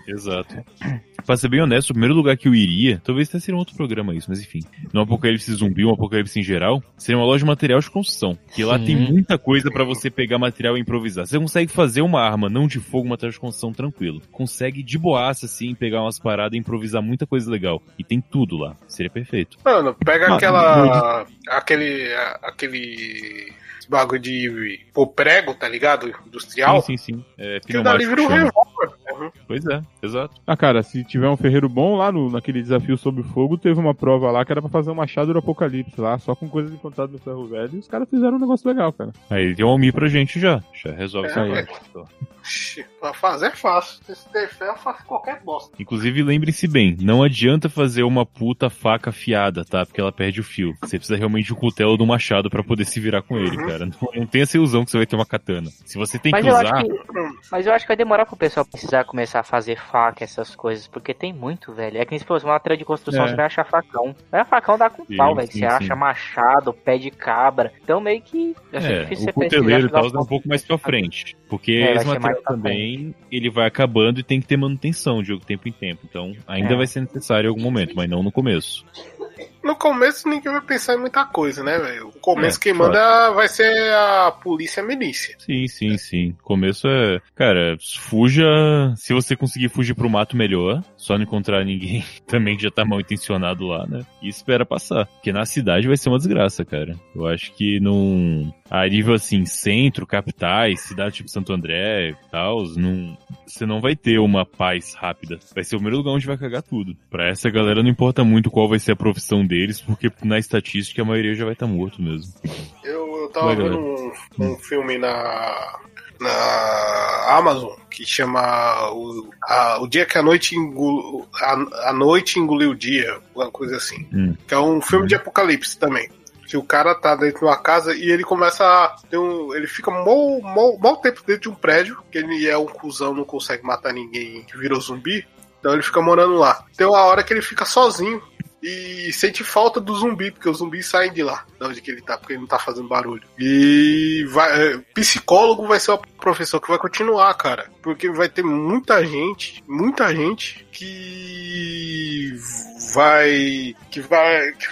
Exato. Pra ser bem honesto, o primeiro lugar que eu iria, talvez até seria um outro programa isso, mas enfim. No Apocalipse Zumbi, um Apocalipse em geral, seria uma loja de material de construção. Que lá tem muita coisa pra você pegar material e improvisar. Você consegue fazer uma arma não de fogo, material de construção tranquilo. Consegue de boaça, assim, pegar umas paradas e improvisar muita coisa legal. E tem tudo lá. Seria perfeito. Mano, pega Ah, aquela. aquele. a- aquele. bagulho de. pô, prego, tá ligado? Industrial. Sim, sim, sim. É, Que pneumático vira um revólver. Uhum. Pois é, exato. Ah, cara, se tiver um ferreiro bom lá no, naquele desafio sobre fogo, teve uma prova lá que era pra fazer um machado do apocalipse lá, só com coisas encontradas no ferro velho, e os caras fizeram um negócio legal, cara. Aí tem um Almir pra gente já. Já resolve É, essa é. parte. Pra fazer é fácil. Se ter fé, eu faço qualquer bosta. Inclusive, lembrem-se bem, não adianta fazer uma puta faca afiada, tá? Porque ela perde o fio. Você precisa realmente do cutelo do machado pra poder se virar com ele, cara. Não, não tem essa ilusão que você vai ter uma katana. Se você tem Mas que usar, que, mas eu acho que vai demorar pro pessoal precisar começar a fazer faca, essas coisas, porque tem muito, velho. É que nem se fosse uma matéria de construção, É. você vai achar facão. Vai facão dá com Sim, pau, velho. sim, Você sim. acha machado, pé de cabra. Então meio que. é, difícil o você cuteleiro e tal é um pouco mais pra frente. Porque É, esse material também ele vai acabando e tem que ter manutenção de tempo em tempo. Então, ainda É. vai ser necessário em algum momento, mas não no começo. No começo ninguém vai pensar em muita coisa, né, velho? O começo É, quem manda vai ser a polícia e a milícia. Sim, sim, sim. Começo é. Cara, fuja. Se você conseguir fugir pro mato, melhor. Só não encontrar ninguém também que já tá mal intencionado lá, né? E espera passar. Porque na cidade vai ser uma desgraça, cara. Eu acho que num. A nível assim, centro, capitais, cidade tipo Santo André e tal, você não vai ter uma paz rápida. Vai ser o primeiro lugar onde vai cagar tudo. Pra essa galera não importa muito qual vai ser a profissão deles, porque na estatística a maioria já vai estar morto mesmo. Eu, eu tava vendo um, um filme na, na Amazon que chama o, a- o Dia que a Noite Engoliu, a, a Noite Engoliu o Dia, uma coisa assim. Hum. Que é um filme de apocalipse também. Que o cara tá dentro de uma casa e ele começa a. um- ele fica mal, mal, mal tempo dentro de um prédio, que ele é um cuzão, não consegue matar ninguém, que virou zumbi. Então ele fica morando lá. Tem uma hora que ele fica sozinho e sente falta do zumbi, porque os zumbis saem de lá, de onde que ele tá, porque ele não tá fazendo barulho. E vai, é, psicólogo vai ser o professor que vai continuar, cara. Porque vai ter muita gente, muita gente que vai. que vai. que,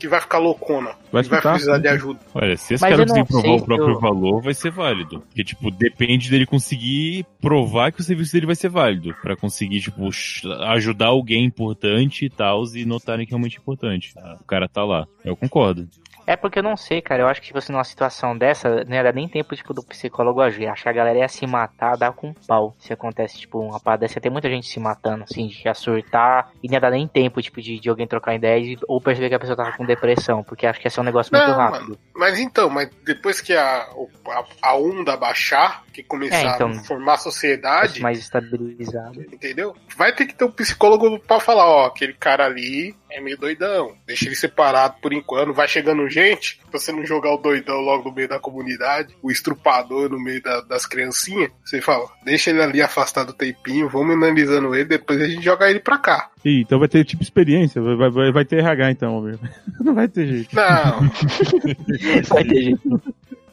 que vai ficar loucona. Vai que vai escutar, precisar de ajuda. Olha, se esse Mas cara conseguir provar o próprio eu- valor, vai ser válido. Porque, tipo, depende dele conseguir provar que o serviço dele vai ser válido. Pra conseguir, tipo, ajudar alguém importante e tal, e notarem que é realmente importante. O cara tá lá. Eu concordo. É porque eu não sei, cara. Eu acho que, tipo assim, numa situação dessa, não ia dar nem tempo, tipo, do psicólogo agir. Acho que a galera ia se matar, dar com pau. Se acontece, tipo, uma parada dessa, ia ter muita gente se matando, assim, de surtar. E não ia dar nem tempo, tipo, de, de alguém trocar ideia e- ou perceber que a pessoa tava com depressão. Porque acho que ia ser um negócio muito Não, rápido. Mas então, mas depois que a, a, a onda baixar, que começar É, então- a formar a sociedade, Mais estabilizado. entendeu? Vai ter que ter um psicólogo pra falar, ó, aquele cara ali é meio doidão. Deixa ele separado por enquanto. Vai chegando gente, pra você não jogar o doidão logo no meio da comunidade, o estrupador no meio da- das criancinhas. Você fala, deixa ele ali afastado do tempinho, vamos analisando ele, depois a gente joga ele pra cá. Ih, então vai ter tipo experiência, vai, vai, vai ter RH então, meu. Não vai ter jeito. Não, Vai ter jeito.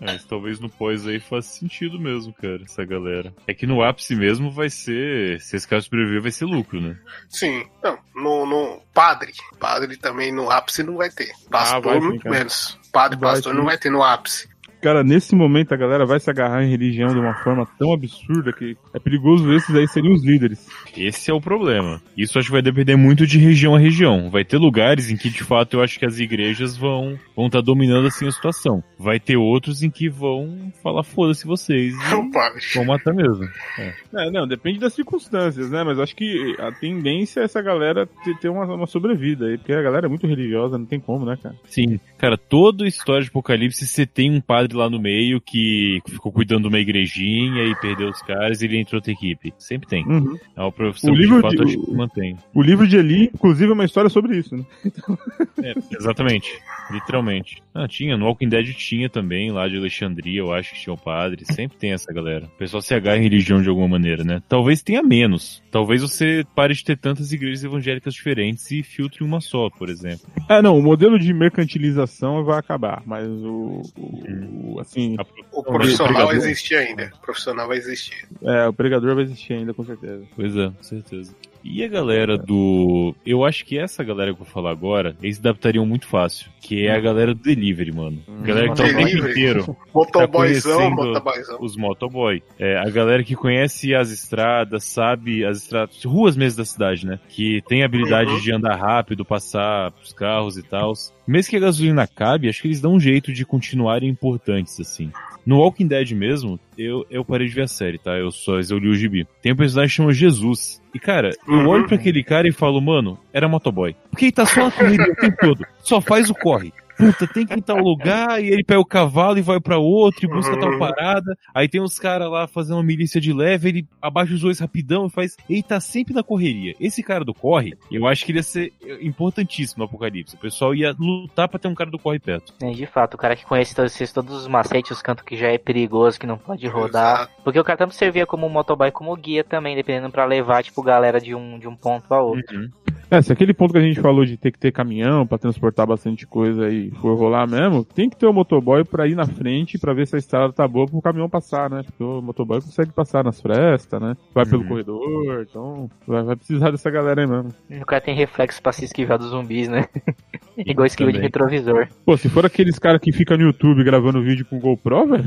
Mas talvez no pós aí faça sentido mesmo, cara, essa galera. É que no ápice mesmo vai ser. Se esse cara sobreviver, vai ser lucro, né? sim. Não, no, no padre. Padre também no ápice não vai ter. Pastor, Ah, vai muito menos. Padre, Vai pastor sim. não vai ter no ápice. Cara, nesse momento a galera vai se agarrar em religião de uma forma tão absurda que é perigoso esses aí seriam os líderes. Esse é o problema. Isso acho que vai depender muito de região a região. Vai ter lugares em que, de fato, eu acho que as igrejas vão vão estar dominando assim a situação. Vai ter outros em que vão falar foda-se vocês e vão matar mesmo. É, não, depende das circunstâncias, né? Mas acho que a tendência é essa galera ter, ter uma, uma sobrevida aí, porque a galera é muito religiosa, não tem como, né, cara? Sim, cara, toda história de Apocalipse você tem um padre lá no meio que ficou cuidando de uma igrejinha e perdeu os caras e ele entrou outra equipe. Sempre tem. Uhum. É uma profissão O livro de fato de- eu acho que mantém. O livro de Eli, inclusive, é uma história sobre isso, né? É, exatamente. Literalmente. Ah, tinha. No Walking Dead tinha também, lá de Alexandria, eu acho que tinha o padre. Sempre tem essa galera. O pessoal se agarra em religião de alguma maneira, né? Talvez tenha menos. Talvez você pare de ter tantas igrejas evangélicas diferentes e filtre uma só, por exemplo. É, não, o modelo de mercantilização vai acabar, mas o, o- o- assim, O profissional pregador. vai existir ainda. O profissional vai existir. é, o pregador vai existir ainda, com certeza. Pois é, com certeza. E a galera do. Eu acho que essa galera que eu vou falar agora, eles se adaptariam muito fácil. Que é a galera do delivery, mano. A galera que tá o tempo inteiro. Motoboyzão, conhecendo- motoboyzão. os motoboy. É, a galera que conhece as estradas, sabe as estradas, ruas mesmo da cidade, né? Que tem habilidade Uhum. de andar rápido, passar os carros e tal. Mesmo que a gasolina acabe, acho que eles dão um jeito de continuarem importantes, assim. No Walking Dead mesmo, eu, eu parei de ver a série, tá? Eu só eu li o gibi. Tem um personagem que chama Jesus. E, cara, eu Uhum. olho pra aquele cara e falo, mano, era motoboy. Porque ele tá só na correria o tempo todo. Só faz o corre. Puta, tem que ir em tal lugar, e ele pega o cavalo e vai pra outro, e busca Uhum. tal parada. Aí tem uns caras lá fazendo uma milícia de leve, ele abaixa os dois rapidão e faz. Ele tá sempre na correria. Esse cara do corre, eu acho que ele ia ser importantíssimo no apocalipse. O pessoal ia lutar pra ter um cara do corre perto. É, de fato, o cara que conhece todos, esses- todos os macetes, os cantos que já é perigoso, que não pode rodar. Exato. Porque o cara tanto servia como motoboy como guia também, dependendo pra levar, tipo, galera de um, de um ponto a outro. É, se aquele ponto que a gente falou de ter que ter caminhão pra transportar bastante coisa e for rolar mesmo, tem que ter o motoboy pra ir na frente pra ver se a estrada tá boa pro caminhão passar, né? Porque o motoboy consegue passar nas frestas, né? Vai pelo Uhum. corredor, então vai, vai precisar dessa galera aí mesmo. O cara tem reflexo pra se esquivar dos zumbis, né? Igual esquiva de retrovisor. Pô, se for aqueles caras que ficam no YouTube gravando vídeo com GoPro, velho,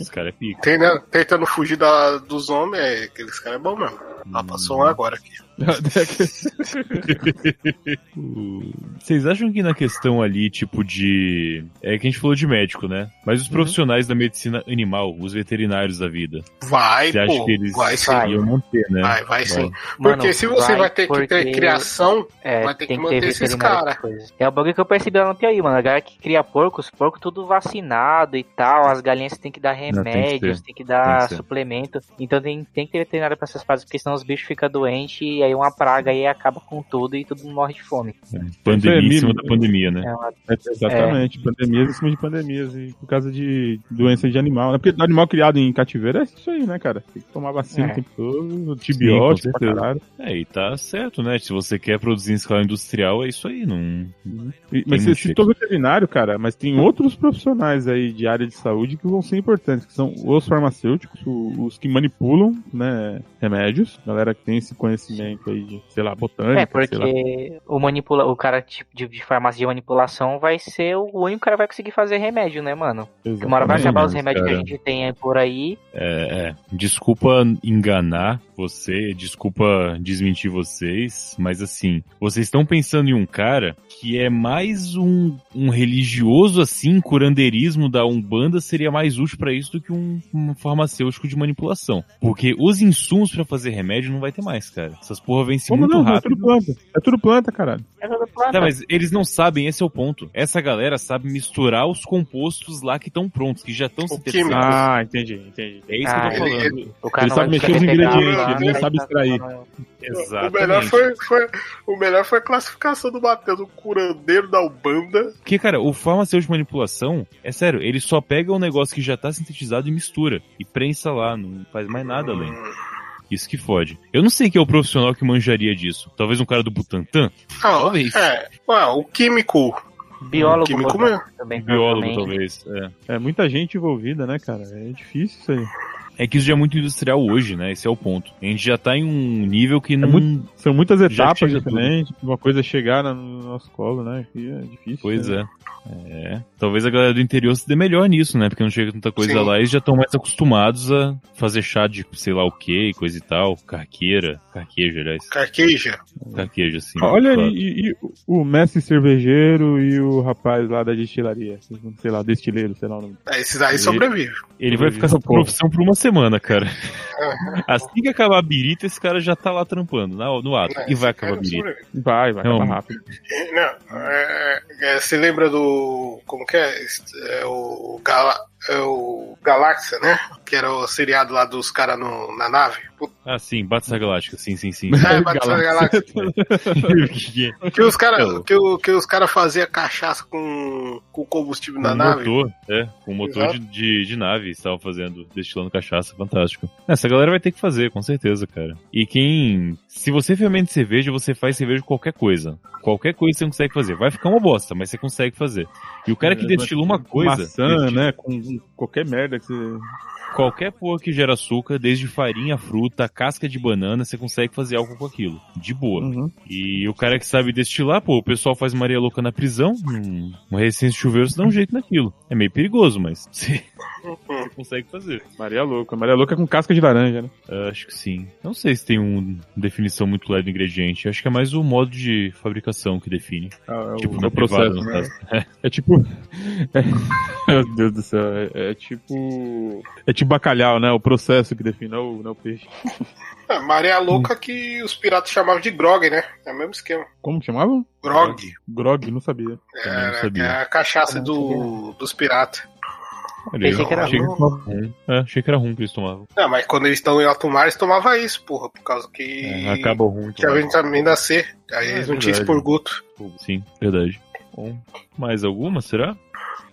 Esse cara é pica. Tem, né, tentando fugir da, dos homens, é, aqueles caras é bom mesmo. Ah, passou um agora aqui. Vocês acham que na questão ali, tipo de. É que a gente falou de médico, né? Mas os profissionais da medicina animal, os veterinários da vida, Vai, você acha pô. que eles Vai sim. Vai. iam manter, né? Vai, vai sim. Mano, Porque se você vai, ter que ter criação, É, Vai ter que que ter manter esses veterinário cara. essas coisas. É o bagulho que eu percebi lá no Piauí, mano. A galera que cria porcos, porco tudo vacinado e tal. As galinhas tem que dar tem que remédios, tem que dar Tem que suplemento. Então tem, tem que ter veterinário pra essas partes, porque senão os bichos ficam doentes e aí uma praga aí acaba com tudo e todo mundo morre de fome. Pandemia em é cima da pandemia, né? É uma- É, exatamente, pandemias em cima de pandemias, e por causa de doença de animal. né? Porque animal criado em cativeiro é isso aí, né, cara? Tem que tomar vacina É. o tempo todo, antibiótico caralho. É, e tá certo, né? Se você quer produzir em escala industrial, é isso aí, não. E- Mas você citou veterinário, cara, mas tem outros profissionais aí de área de saúde que vão ser importantes, que são os farmacêuticos, o- os que manipulam, né, remédios, galera que tem esse conhecimento aí de, sei lá, botânica, É, sei lá. porque o, manipula, o cara tipo, de, de farmácia de manipulação vai ser o único cara que vai conseguir fazer remédio, né, mano? Porque uma hora vai Exatamente, acabar os remédios que a cara. gente tem aí por aí. É, é. Desculpa enganar você, desculpa desmentir vocês, mas assim, vocês estão pensando em um cara que é mais um, um religioso assim, curandeirismo da Umbanda seria mais útil pra isso do que um, um farmacêutico de manipulação. Porque os insumos pra fazer remédio não vai ter mais, cara. Essas porra vencem Como muito não? É rápido. tudo planta. É tudo planta, caralho. Tá, mas eles não sabem, esse é o ponto. Essa galera sabe misturar os compostos lá que estão prontos, que já estão químico. Ah, entendi, entendi. É isso Ah, que eu tô ele- falando. O cara Ele sabe mexer os ingredientes, lá, ele não vai sabe extrair. Exatamente. o melhor, foi, foi, o melhor foi a classificação do Matheus, o curandeiro da Ubanda. Porque, cara, o farmacêutico de manipulação, é sério, ele só pega um negócio que já tá sintetizado e mistura. E prensa lá, não faz mais nada além. Isso que fode. Eu não sei quem é o profissional que manjaria disso. Talvez um cara do Butantan? Ah, Talvez. É, ué, o químico. Biólogo Químico botânico mesmo. Também, Biólogo, provavelmente. talvez. É. É muita gente envolvida, né, cara? É difícil isso aí. É que isso já é muito industrial hoje, né? Esse é o ponto. A gente já tá em um nível que não. muito- São muitas etapas diferentes. Uma coisa é chegar no nosso colo, né? Que é difícil. Pois né? é. É. Talvez a galera do interior se dê melhor nisso, né? Porque não chega tanta coisa Sim. lá e eles já estão mais acostumados a fazer chá de sei lá o que, coisa e tal. Carqueira. Carqueja, aliás. Carqueja. Carqueja, assim. Olha claro. aí, e, e o mestre cervejeiro e o rapaz lá da destilaria. Sei lá, destileiro, sei lá o nome. É, Esses aí sobrevivem. Ele vai ficar Porra. profissão por uma semana, cara. Assim que acabar a birita, esse cara já tá lá trampando, na- no ato. É, E vai acabar a birita. Vai, vai Não, acabar rápido. Não, é, é, você lembra do. Como que é? É o, Gala, é o Galáxia, né? Que era o seriado lá dos caras na nave. Puta, Ah, sim, Battlestar Galáctica, sim, sim, sim. É, Battlestar Galáxia. Que- Que os caras que, o- que os cara faziam cachaça com, com combustível na com nave. motor, é, com motor Exato. de, de, de nave, estavam fazendo, destilando cachaça, fantástico. Essa galera vai ter que fazer, com certeza, cara. E quem. Se você fermenta cerveja, você faz cerveja com qualquer coisa. Qualquer coisa você consegue fazer. Vai ficar uma bosta, mas você consegue fazer. E o cara que É, destilou uma com coisa. Maçã, destila- né? Com qualquer merda que você. Qualquer porra que gera açúcar, desde farinha, fruta, casca de banana, você consegue fazer algo com aquilo. De boa. Uhum. E o cara que sabe destilar, pô, o pessoal faz Maria Louca na prisão, hum, uma resistência de chuveiro, você dá um jeito naquilo. É meio perigoso, mas você, você consegue fazer. Maria Louca. Maria Louca com casca de laranja, né? Ah, acho que sim. Não sei se tem uma definição muito leve do ingrediente. Acho que é mais o modo de fabricação que define. Ah, é tipo, o, na o processo, privada, no né? caso. É tipo. é- Meu Deus do céu. É, é tipo. É tipo bacalhau, né? O processo que define, não o, não o peixe. É, Maria Louca que os piratas chamavam de grog, né? É o mesmo esquema. Como que chamavam? Grog. Grog, não sabia. Também não É, sabia. é a cachaça do, dos piratas. Pensei que era achei, rum. rum. É, achei que era rum que eles tomavam. Não, mas quando eles estão em alto mar, eles tomavam isso, porra, por causa que É, acaba o rum. tinha vitamina C. Aí É eles não tinham expurguto. Sim, verdade. Bom, mais alguma, será?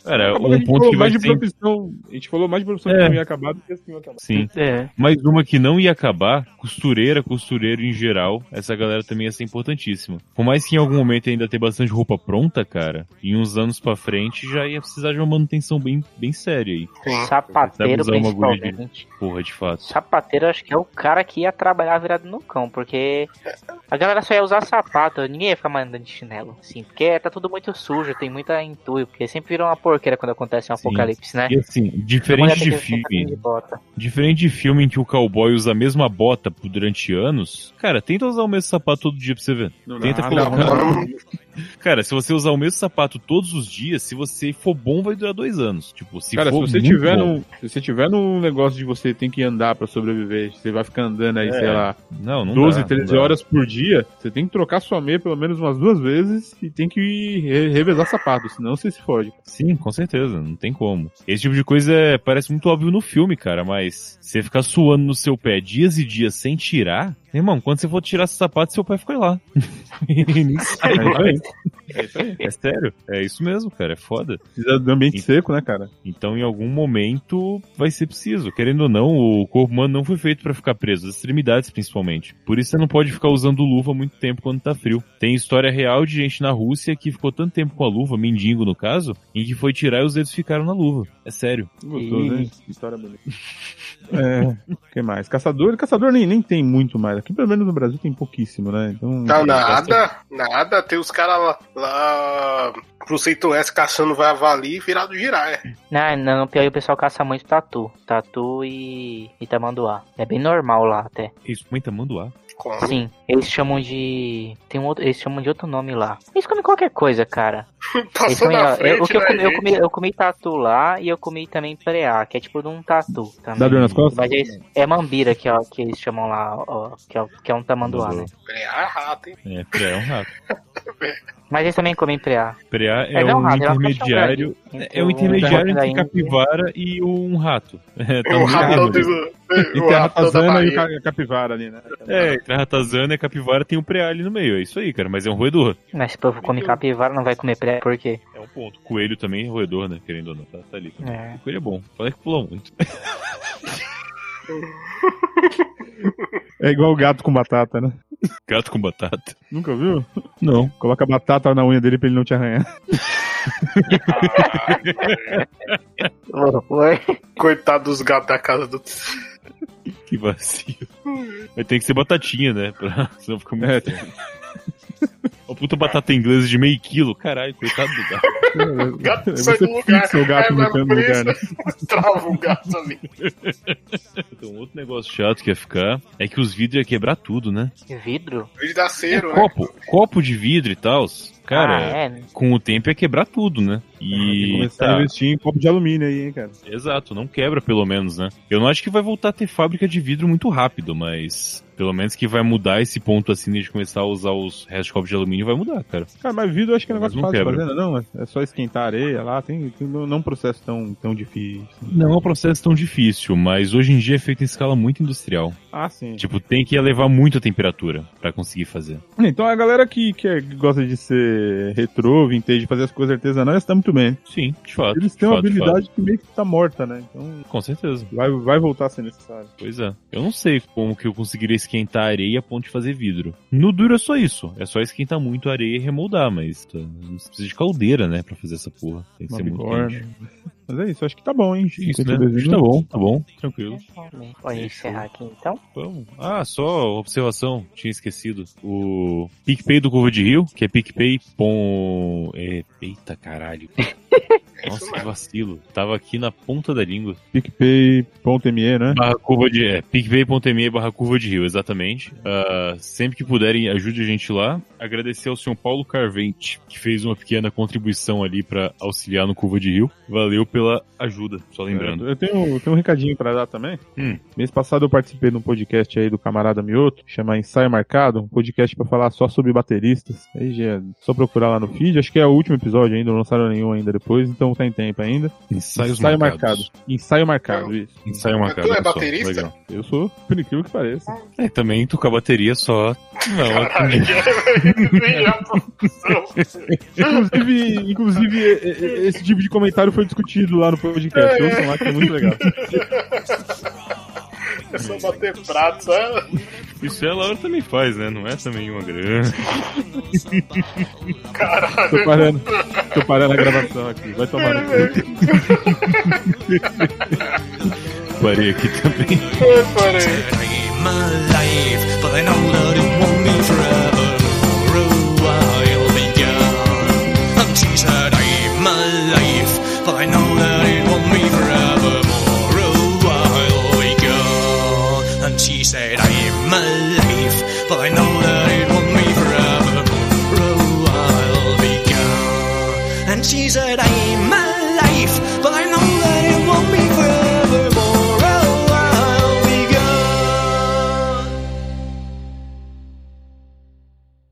Cara, Acabou um a gente ponto falou que vai mais de ser profissão. A gente falou mais de profissão É. que não ia acabar do que as que iam acabar. Sim. É. Mais uma que não ia acabar, costureira, costureiro em geral, essa galera também ia ser importantíssima. Por mais que em algum momento ainda ter bastante roupa pronta, cara, em uns anos pra frente já ia precisar de uma manutenção bem, bem séria aí. Sapateiro, agulha de- principalmente. Porra, de fato. Sapateiro, acho que é o cara que ia trabalhar virado no cão, porque a galera só ia usar sapato, ninguém ia ficar mais andando de chinelo, assim, porque tá tudo muito sujo, tem muita entulho, porque sempre vira uma porqueira quando acontece um Sim. apocalipse, né? E assim, diferente de que filme, diferente de filme em que o cowboy usa a mesma bota por- durante anos, cara, tenta usar o mesmo sapato todo dia pra você ver. Não Tenta dá, colocar. não, não. Cara, se você usar o mesmo sapato todos os dias, se você for bom, vai durar dois anos. Tipo, se Cara, se você tiver bom. num, se você tiver num negócio de você tem que andar pra sobreviver, você vai ficar andando aí, É, sei lá, Não, não 12, dá, não 13 dá. horas por dia, você tem que trocar sua meia pelo menos umas duas vezes e tem que re- revezar sapato, senão você se fode. Sim, com certeza, não tem como. Esse tipo de coisa é- parece muito óbvio no filme, cara, mas você ficar suando no seu pé dias e dias sem tirar, irmão, quando você for tirar esse sapato, seu pé fica lá. É isso aí. mais. É isso aí. É sério, é isso mesmo, cara, é foda. Precisa do ambiente seco, né, cara? Então, em algum momento, vai ser preciso. Querendo ou não, o corpo humano não foi feito pra ficar preso, as extremidades principalmente. Por isso você não pode ficar usando luva muito tempo quando tá frio. Tem história real de gente na Rússia que ficou tanto tempo com a luva, mendigo no caso, em que foi tirar e os dedos ficaram na luva. É sério. Gostoso, hein? História bonita. É, o que mais? Caçador, caçador nem, nem tem muito mais. Aqui, pelo menos no Brasil, tem pouquíssimo, né? Então. Não, nada, nada. Tem os caras lá, lá pro Centro-Oeste caçando vai avalir virado giraia. Não, não, pior é que o pessoal caça muito tatu. Tatu e, e tamanduá. É bem normal lá até. Isso, mãe tamanduá. Como? Sim, eles chamam de. Tem um outro. Eles chamam de outro nome lá. Eles comem qualquer coisa, cara. Passou na frente, eu, o que eu, né, comi, eu, comi, eu comi tatu lá e eu comi também preá, que é tipo de um tatu também. Dá dor nas costas? Mas é, é mambira que, ó, que eles chamam lá, ó, que, é, que é um tamanduá, né? Preá é rato, hein? É, preá é um rato. Mas eles também comem preá. Preá é, é um um rato, é uma intermediário. É um intermediário entre capivara e um rato. É, tá ratão meio do. Entre o a ratazana e ca- capivara ali, né? É, entre a ratazana e a capivara tem um preá ali no meio. É isso aí, cara. Mas é um roedor. Mas se o povo come capivara, não vai comer preá, por quê? É um ponto. Coelho também é roedor, né? Querendo ou não. Tá, tá ali. É. O coelho é bom. Fala que pula muito. É igual o gato com batata, né? Gato com batata. Nunca viu? Não. Coloca batata na unha dele pra ele não te arranhar. Oi? Coitado dos gatos da casa do. Que vacilo. Mas tem que ser batatinha, né? Pra... Senão fica muito É. Uma puta batata inglesa de meio quilo. Caralho, coitado do gato. O gato Você sai do lugar. o gato É, no lugar, né? Trava o gato ali. Então, outro negócio chato que ia ficar é que os vidros ia quebrar tudo, né? Vidro? Vídeo da cero, né? Copo, copo de vidro e tal. Cara, ah, é. com o tempo ia quebrar tudo, né? E. começar a tá, investir em copo de alumínio aí, hein, cara. exato, não quebra pelo menos, né? Eu não acho que vai voltar a ter fábrica de vidro muito rápido, mas. Pelo menos que vai mudar esse ponto assim de começar a usar os restos de copo de alumínio vai mudar, cara. Cara, mas vidro eu acho que é um negócio não fácil de quebra. fazer, não? É só esquentar areia lá, tem, tem não é um processo tão, tão difícil. Não é um processo tão difícil, mas hoje em dia é feito em escala muito industrial. Ah, sim. Tipo, tem que elevar muito a temperatura pra conseguir fazer. Então a galera que, que, é- que gosta de ser retrô, vintage, fazer as coisas artesanais, tá muito bem. Sim, de fato. Eles têm uma fato, habilidade que meio que tá morta, né? Então. Com certeza. vai, vai voltar a ser necessário. Pois é. Eu não sei como que eu conseguiria esquentar a areia a ponto de fazer vidro. No duro é só isso. É só esquentar muito a areia e remoldar, mas tá, você precisa de caldeira, né, pra fazer essa porra. Tem que Uma ser muito bigorna. quente. Mas é isso, acho que tá bom, hein? Isso, 52 né? minutos. Tá bom, tá bom. Tranquilo. Pode encerrar aqui então. Vamos. Ah, só observação, tinha esquecido. O PicPay do Curva de Rio, que é PicPay. Pom... É... Eita caralho. Nossa, que vacilo. Tava aqui na ponta da língua. PicPay.me, né? Barra curva de. É, picpay.me barra curva de rio, exatamente. Ah, sempre que puderem, ajude a gente lá. Agradecer ao senhor Paulo Carvente, que fez uma pequena contribuição ali pra auxiliar no curva de rio. Valeu pela ajuda, só lembrando. Eu tenho, eu tenho um recadinho pra dar também. Hum. Mês passado eu participei de um podcast aí do camarada Mioto, chama Ensaio Marcado, um podcast pra falar só sobre bateristas. Aí já é só procurar lá no feed, acho que é o último episódio ainda, não lançaram nenhum ainda depois, então então tem tempo ainda. Ensaios Ensaio marcados. marcado. Ensaio marcado, isso. Ensaio marcado. Tu é baterista? legal. Eu sou, por incrível que pareça. É, também tocar bateria só. Não, Caralho, produção. Inclusive, inclusive, esse tipo de comentário foi discutido lá no podcast. Ouçam lá que é muito legal. É só bater prato, sabe? isso é a Laura também faz, né? Não é também uma grana. Tô parando, tô parando a gravação aqui. Vai tomar no cu. Parei aqui também. Eu parei. thine